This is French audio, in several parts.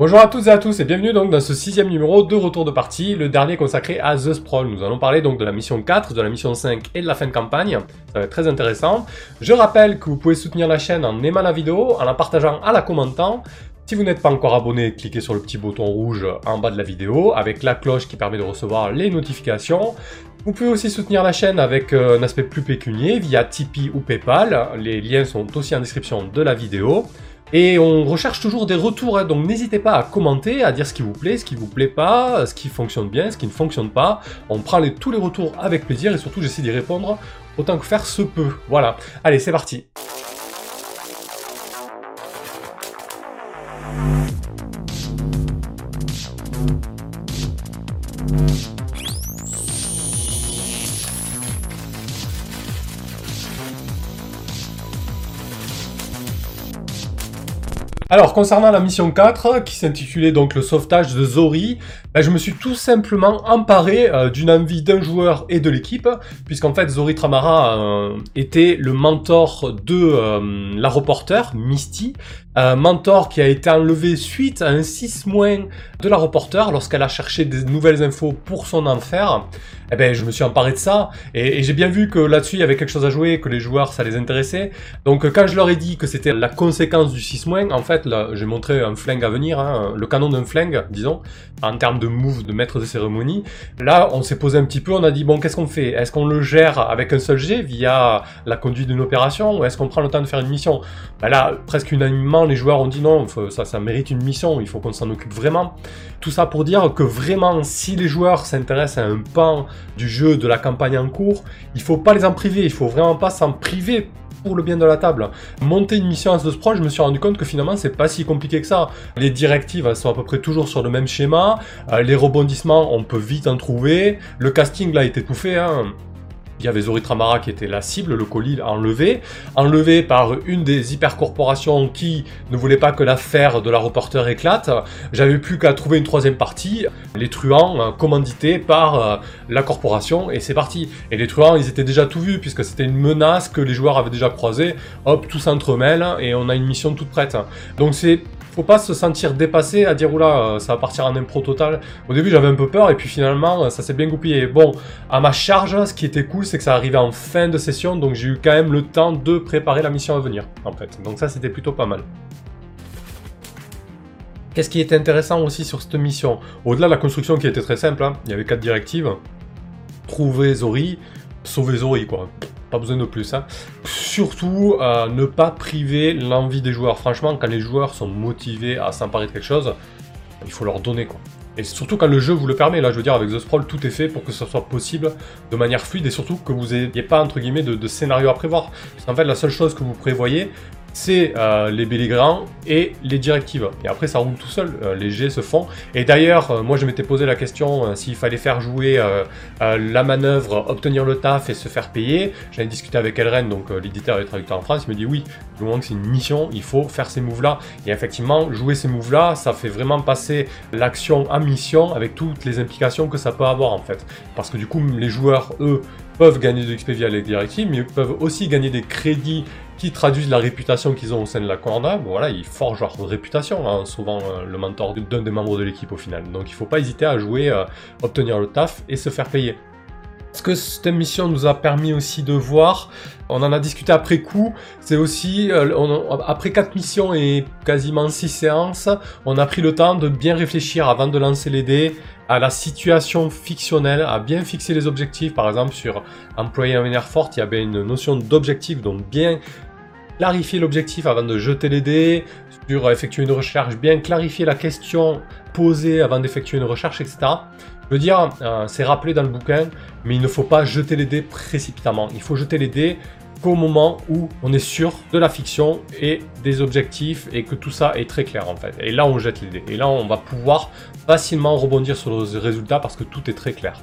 Bonjour à toutes et à tous et bienvenue donc dans ce sixième numéro de Retour de partie, le dernier consacré à The Sprawl. Nous allons parler donc de la mission 4, de la mission 5 et de la fin de campagne. Ça va être très intéressant. Je rappelle que vous pouvez soutenir la chaîne en aimant la vidéo, en la partageant, en la commentant. Si vous n'êtes pas encore abonné, cliquez sur le petit bouton rouge en bas de la vidéo avec la cloche qui permet de recevoir les notifications. Vous pouvez aussi soutenir la chaîne avec euh, un aspect plus pécunier via Tipeee ou Paypal. Les liens sont aussi en description de la vidéo. Et on recherche toujours des retours, hein, donc n'hésitez pas à commenter, à dire ce qui vous plaît, ce qui vous plaît pas, ce qui fonctionne bien, ce qui ne fonctionne pas. On prend tous les retours avec plaisir et surtout j'essaie d'y répondre autant que faire se peut. Voilà. Allez, c'est parti. Alors, concernant la mission 4, qui s'intitulait donc le sauvetage de Zori, ben, je me suis tout simplement emparé euh, d'une envie d'un joueur et de l'équipe, puisqu'en fait Zori Tramara euh, était le mentor de euh, la reporter, Misty, un mentor qui a été enlevé suite à un 6 moins de la reporter lorsqu'elle a cherché des nouvelles infos pour son enfer. Eh ben, je me suis emparé de ça et, j'ai bien vu que là-dessus il y avait quelque chose à jouer, que les joueurs ça les intéressait. Donc quand je leur ai dit que c'était la conséquence du 6 en fait, j'ai montré un flingue à venir, hein, le canon d'un flingue, disons, en termes de move de maître de cérémonie. Là, on s'est posé un petit peu, on a dit bon, qu'est-ce qu'on fait? Est-ce qu'on le gère avec un seul jet via la conduite d'une opération ou est-ce qu'on prend le temps de faire une mission? Ben Là, presque unanimement, les joueurs ont dit non, ça, mérite une mission, il faut qu'on s'en occupe vraiment. Tout ça pour dire que vraiment, si les joueurs s'intéressent à un pan du jeu, de la campagne en cours, il faut pas les en priver, il faut vraiment pas s'en priver pour le bien de la table. Monter une mission à ce pro, je me suis rendu compte que finalement c'est pas si compliqué que ça. Les directives sont à peu près toujours sur le même schéma, euh, les rebondissements on peut vite en trouver, le casting là a été tout fait. Il y avait Zori Tramara qui était la cible, le colis enlevé, enlevé par une des hypercorporations qui ne voulait pas que l'affaire de la reporter éclate. J'avais plus qu'à trouver une troisième partie, les truands euh, commandités par euh, la corporation, et c'est parti. Et les truands, ils étaient déjà tout vus, puisque c'était une menace que les joueurs avaient déjà croisée. Hop, tout s'entremêle, et on a une mission toute prête. Donc c'est faut pas se sentir dépassé à dire oula, euh, ça va partir en impro total. Au début, j'avais un peu peur et puis finalement, euh, ça s'est bien goupillé. Bon, à ma charge, ce qui était cool, c'est que ça arrivait en fin de session, donc j'ai eu quand même le temps de préparer la mission à venir, en fait. Donc ça, c'était plutôt pas mal. Qu'est-ce qui était intéressant aussi sur cette mission? Au-delà de la construction qui était très simple, hein, il y avait quatre directives. Trouver Zori, sauver Zori, quoi pas besoin de plus. Hein. Surtout, euh, ne pas priver l'envie des joueurs. Franchement, quand les joueurs sont motivés à s'emparer de quelque chose, il faut leur donner quoi. Et surtout quand le jeu vous le permet, là je veux dire avec The Sprawl tout est fait pour que ce soit possible de manière fluide et surtout que vous n'ayez pas entre guillemets de, de, scénario à prévoir. Parce qu'en fait la seule chose que vous prévoyez c'est euh, les belligérants et les directives. Et après, ça roule tout seul, euh, les jets se font. Et d'ailleurs, euh, moi, je m'étais posé la question s'il fallait faire jouer la manœuvre, obtenir le taf et se faire payer. J'en ai discuté avec Elren, donc l'éditeur et le traducteur en France, il me dit oui, du moment que c'est une mission, il faut faire ces moves-là. Et effectivement, jouer ces moves-là, ça fait vraiment passer l'action à mission avec toutes les implications que ça peut avoir en fait. Parce que du coup, les joueurs, eux, peuvent gagner de l'XP via les directives, mais peuvent aussi gagner des crédits qui traduisent la réputation qu'ils ont au sein de la Corda. voilà, ils forgent leur réputation, hein, souvent euh, le mentor d'un des membres de l'équipe au final. Donc il ne faut pas hésiter à jouer, euh, obtenir le taf et se faire payer. Ce que cette mission nous a permis aussi de voir, on en a discuté après coup, c'est aussi, euh, après 4 missions et quasiment 6 séances, on a pris le temps de bien réfléchir avant de lancer les dés à la situation fictionnelle, à bien fixer les objectifs. Par exemple, sur Employé en manière forte, il y avait une notion d'objectif, donc bien clarifier l'objectif avant de jeter les dés, sur effectuer une recherche, bien clarifier la question posée avant d'effectuer une recherche, etc. Je veux dire, euh, c'est rappelé dans le bouquin, mais il ne faut pas jeter les dés précipitamment. Il faut jeter les dés qu'au moment où on est sûr de la fiction et des objectifs et que tout ça est très clair en fait. Et là on jette les dés. Et là on va pouvoir facilement rebondir sur les résultats parce que tout est très clair.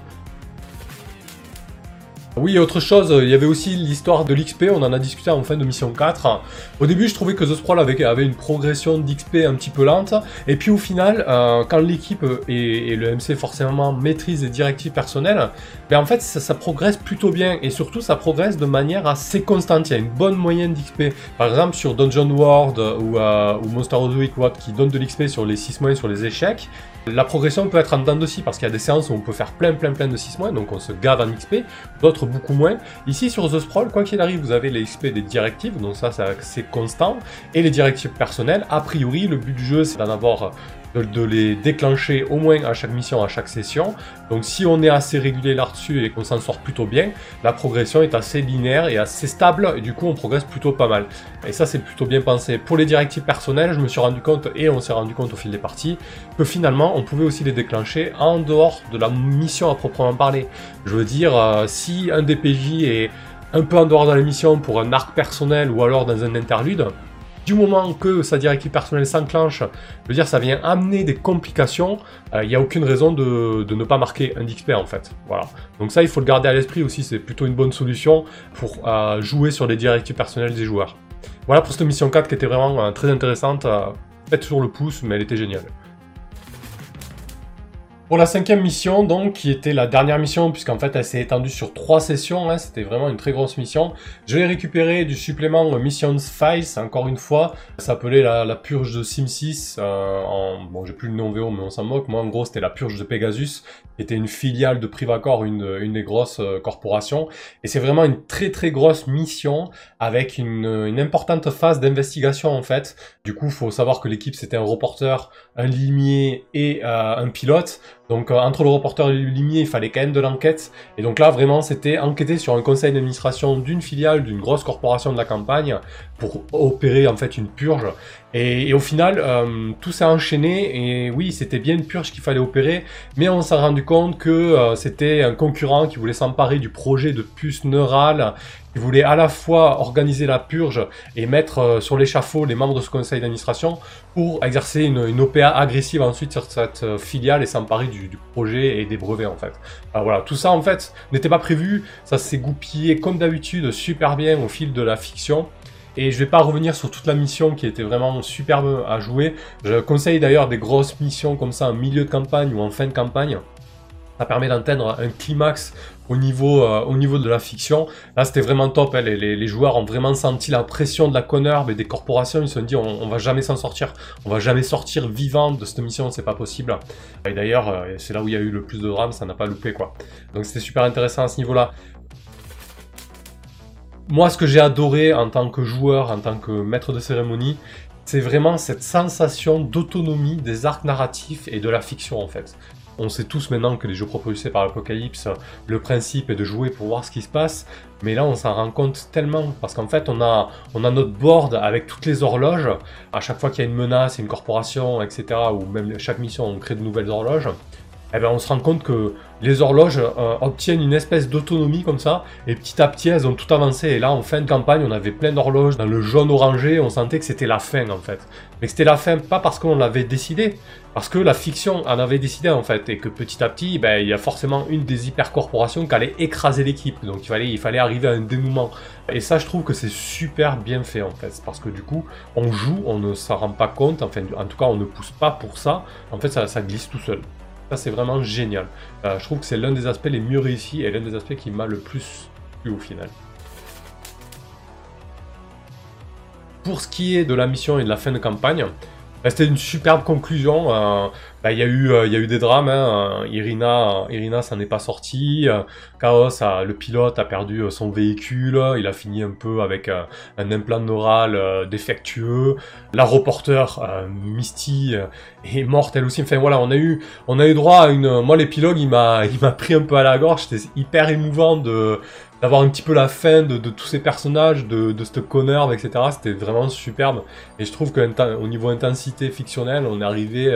Oui, autre chose, il y avait aussi l'histoire de l'XP, on en a discuté en fin de mission 4. Au début, je trouvais que The Sprawl avait, une progression d'XP un petit peu lente, et puis au final, euh, quand l'équipe et, le MC forcément maîtrisent les directives personnelles, ben en fait, ça, progresse plutôt bien, et surtout, ça progresse de manière assez constante. Il y a une bonne moyenne d'XP. Par exemple, sur Dungeon World ou, euh, Monster of the qui donne de l'XP sur les 6 mois sur les échecs, la progression peut être en dents aussi parce qu'il y a des séances où on peut faire plein plein plein de 6 mois, donc on se gave en XP, d'autres beaucoup moins. Ici sur The Sprawl, quoi qu'il arrive, vous avez les XP des directives, donc ça c'est constant, et les directives personnelles. A priori, le but du jeu c'est d'en avoir de, les déclencher au moins à chaque mission, à chaque session. Donc si on est assez régulier là-dessus et qu'on s'en sort plutôt bien, la progression est assez linéaire et assez stable, et du coup on progresse plutôt pas mal. Et ça c'est plutôt bien pensé. Pour les directives personnelles, je me suis rendu compte, et on s'est rendu compte au fil des parties, que finalement on pouvait aussi les déclencher en dehors de la mission à proprement parler. Je veux dire, euh, si un DPJ est un peu en dehors de la mission pour un arc personnel ou alors dans un interlude, du moment que sa directive personnelle s'enclenche, je veux dire, ça vient amener des complications, il euh, n'y a aucune raison de, ne pas marquer un XP en fait. Voilà. Donc ça, il faut le garder à l'esprit aussi, c'est plutôt une bonne solution pour euh, jouer sur les directives personnelles des joueurs. Voilà pour cette mission 4 qui était vraiment euh, très intéressante, faite sur le pouce, mais elle était géniale. Pour la cinquième mission, donc, qui était la dernière mission, puisqu'en fait elle s'est étendue sur trois sessions, hein, c'était vraiment une très grosse mission. Je l'ai récupéré du supplément Missions Files, encore une fois. Ça s'appelait la, purge de Sim 6, euh, en... bon j'ai plus le nom VO mais on s'en moque. Moi en gros c'était la purge de Pegasus, qui était une filiale de Privacor, une, une des grosses euh, corporations. Et c'est vraiment une très très grosse mission, avec une, importante phase d'investigation en fait. Du coup, faut savoir que l'équipe c'était un reporter, un limier et euh, un pilote. Donc euh, entre le reporter et le limier, il fallait quand même de l'enquête. Et donc là, vraiment, c'était enquêter sur un conseil d'administration d'une filiale d'une grosse corporation de la campagne pour opérer en fait une purge. Et, au final, euh, tout s'est enchaîné. Et oui, c'était bien une purge qu'il fallait opérer, mais on s'est rendu compte que euh, c'était un concurrent qui voulait s'emparer du projet de puce neurale il voulait à la fois organiser la purge et mettre euh, sur l'échafaud les membres de ce conseil d'administration pour exercer une, OPA agressive ensuite sur cette euh, filiale et s'emparer du, projet et des brevets en fait. voilà, tout ça en fait n'était pas prévu, ça s'est goupillé comme d'habitude super bien au fil de la fiction. Et je vais pas revenir sur toute la mission qui était vraiment superbe à jouer. Je conseille d'ailleurs des grosses missions comme ça en milieu de campagne ou en fin de campagne. Ça permet d'atteindre un climax au niveau, euh, au niveau de la fiction. Là, c'était vraiment top. Hein. Les, joueurs ont vraiment senti la pression de la connerve et des corporations. Ils se sont dit, on, va jamais s'en sortir. On va jamais sortir vivant de cette mission. C'est pas possible. Et d'ailleurs, euh, c'est là où il y a eu le plus de drame. Ça n'a pas loupé, quoi. Donc, c'était super intéressant à ce niveau-là. Moi, ce que j'ai adoré en tant que joueur, en tant que maître de cérémonie, c'est vraiment cette sensation d'autonomie des arcs narratifs et de la fiction en fait. On sait tous maintenant que les jeux propulsés par l'Apocalypse, le principe est de jouer pour voir ce qui se passe, mais là on s'en rend compte tellement, parce qu'en fait on a, on a notre board avec toutes les horloges, à chaque fois qu'il y a une menace, une corporation, etc., ou même chaque mission on crée de nouvelles horloges, eh ben, on se rend compte que les horloges euh, obtiennent une espèce d'autonomie comme ça, et petit à petit elles ont tout avancé. Et là, en fin de campagne, on avait plein d'horloges dans le jaune orangé, on sentait que c'était la fin en fait. Mais c'était la fin pas parce qu'on l'avait décidé, parce que la fiction en avait décidé en fait, et que petit à petit, ben, il y a forcément une des hypercorporations qui allait écraser l'équipe. Donc il fallait, il fallait arriver à un dénouement. Et ça, je trouve que c'est super bien fait en fait, parce que du coup, on joue, on ne s'en rend pas compte, enfin, en tout cas, on ne pousse pas pour ça. En fait, ça, ça glisse tout seul. Ça, c'est vraiment génial. Euh, je trouve que c'est l'un des aspects les mieux réussis et l'un des aspects qui m'a le plus plu au final. Pour ce qui est de la mission et de la fin de campagne, c'était une superbe conclusion. Euh, bah, il y, a eu, euh, y a eu des drames. Hein. Irina, Irina s'en est pas sortie. Chaos, le pilote, a perdu son véhicule. Il a fini un peu avec un implant neural défectueux. La reporter, Misty, est morte elle aussi. Enfin voilà, on a eu, on a eu droit à une. Moi, l'épilogue, il il m'a pris un peu à la gorge. C'était hyper émouvant de d'avoir un petit peu la fin de, tous ces personnages, de, de cette etc. C'était vraiment superbe. Et je trouve qu'au niveau intensité fictionnelle, on est arrivé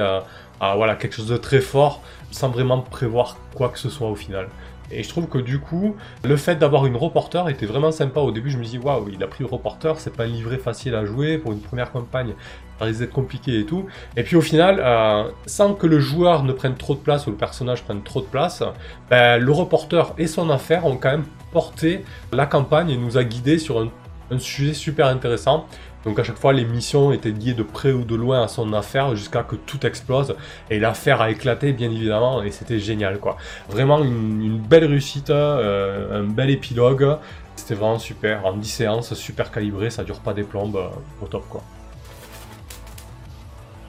voilà, quelque chose de très fort, sans vraiment prévoir quoi que ce soit au final. Et je trouve que du coup, le fait d'avoir une reporter était vraiment sympa. Au début, je me dis, waouh, il a pris le reporter, c'est pas un livret facile à jouer pour une première campagne. Ça risque d'être compliqué et tout. Et puis au final, euh, sans que le joueur ne prenne trop de place ou le personnage prenne trop de place, ben, le reporter et son affaire ont quand même porté la campagne et nous a guidés sur un, un sujet super intéressant. Donc à chaque fois, les missions étaient liées de près ou de loin à son affaire jusqu'à que tout explose. Et l'affaire a éclaté, bien évidemment, et c'était génial, quoi. Vraiment une, belle réussite, euh, un bel épilogue. C'était vraiment super. En 10 séances, super calibré, ça dure pas des plombes, euh, au top, quoi.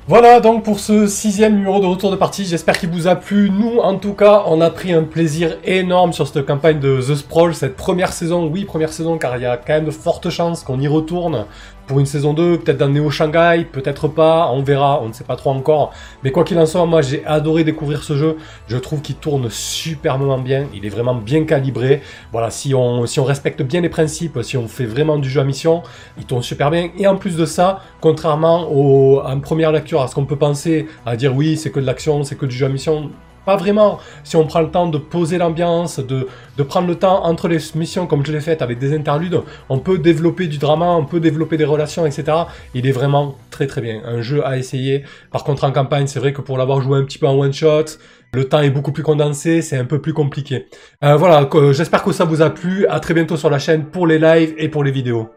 Voilà donc pour ce sixième numéro de retour de partie, j'espère qu'il vous a plu. Nous en tout cas, on a pris un plaisir énorme sur cette campagne de The Sprawl, cette première saison, oui première saison car il y a quand même de fortes chances qu'on y retourne pour une saison 2, peut-être dans Neo Shanghai, peut-être pas, on verra, on ne sait pas trop encore. Mais quoi qu'il en soit, moi j'ai adoré découvrir ce jeu. Je trouve qu'il tourne superbement bien, il est vraiment bien calibré. Voilà, si on, respecte bien les principes, si on fait vraiment du jeu à mission, il tourne super bien. Et en plus de ça, contrairement au, en première lecture à ce qu'on peut penser, à dire oui, c'est que de l'action, c'est que du jeu à mission, pas vraiment. Si on prend le temps de poser l'ambiance, de, de prendre le temps entre les missions comme je l'ai fait avec des interludes, on peut développer du drama, on peut développer des relations, etc. Il est vraiment très très bien. Un jeu à essayer. Par contre en campagne, c'est vrai que pour l'avoir joué un petit peu en one shot, le temps est beaucoup plus condensé, c'est un peu plus compliqué. Euh, voilà, j'espère que ça vous a plu. À très bientôt sur la chaîne pour les lives et pour les vidéos.